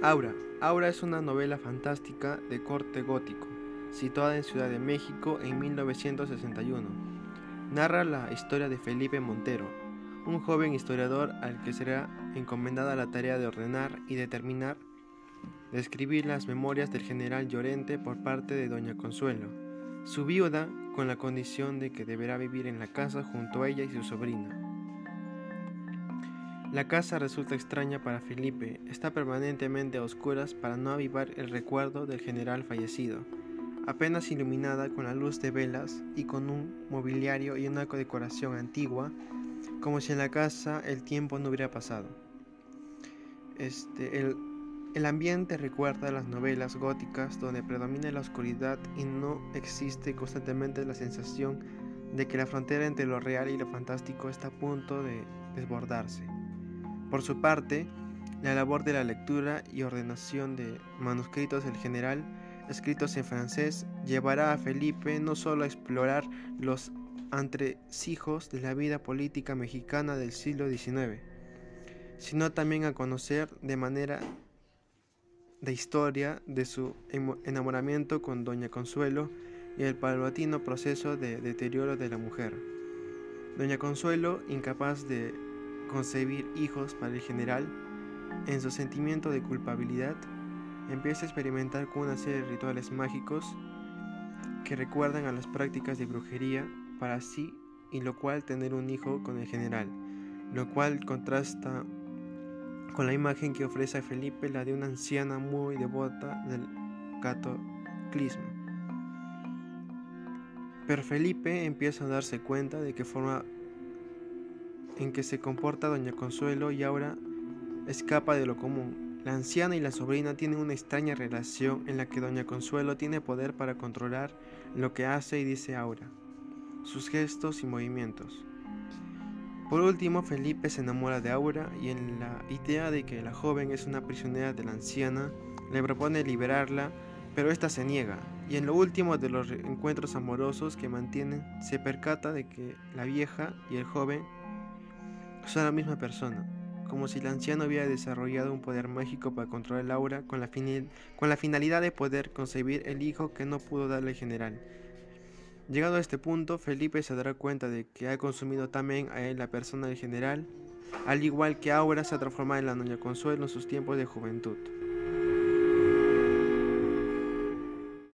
Aura. Aura es una novela fantástica de corte gótico, situada en Ciudad de México en 1961. Narra la historia de Felipe Montero, un joven historiador al que será encomendada la tarea de ordenar y determinar, de escribir las memorias del general Llorente por parte de doña Consuelo, su viuda, con la condición de que deberá vivir en la casa junto a ella y su sobrina. La casa resulta extraña para Felipe, está permanentemente a oscuras para no avivar el recuerdo del general fallecido, apenas iluminada con la luz de velas y con un mobiliario y una decoración antigua, como si en la casa el tiempo no hubiera pasado. Este, el, el ambiente recuerda a las novelas góticas donde predomina la oscuridad y no existe constantemente la sensación de que la frontera entre lo real y lo fantástico está a punto de desbordarse. Por su parte, la labor de la lectura y ordenación de manuscritos del general, escritos en francés, llevará a Felipe no solo a explorar los entresijos de la vida política mexicana del siglo XIX, sino también a conocer de manera de historia de su enamoramiento con Doña Consuelo y el paulatino proceso de deterioro de la mujer. Doña Consuelo, incapaz de concebir hijos para el general, en su sentimiento de culpabilidad, empieza a experimentar con una serie de rituales mágicos que recuerdan a las prácticas de brujería para sí y lo cual tener un hijo con el general, lo cual contrasta con la imagen que ofrece a Felipe la de una anciana muy devota del cataclismo. Pero Felipe empieza a darse cuenta de que forma en que se comporta Doña Consuelo y ahora escapa de lo común. La anciana y la sobrina tienen una extraña relación en la que Doña Consuelo tiene poder para controlar lo que hace y dice Aura, sus gestos y movimientos. Por último, Felipe se enamora de Aura y en la idea de que la joven es una prisionera de la anciana, le propone liberarla, pero ésta se niega, y en lo último de los encuentros amorosos que mantienen, se percata de que la vieja y el joven son la misma persona, como si el anciano hubiera desarrollado un poder mágico para controlar el aura con la, finalidad de poder concebir el hijo que no pudo darle el general. Llegado a este punto, Felipe se dará cuenta de que ha consumido también a él la persona del general, al igual que Aura se ha transformado en la Doña Consuelo en sus tiempos de juventud.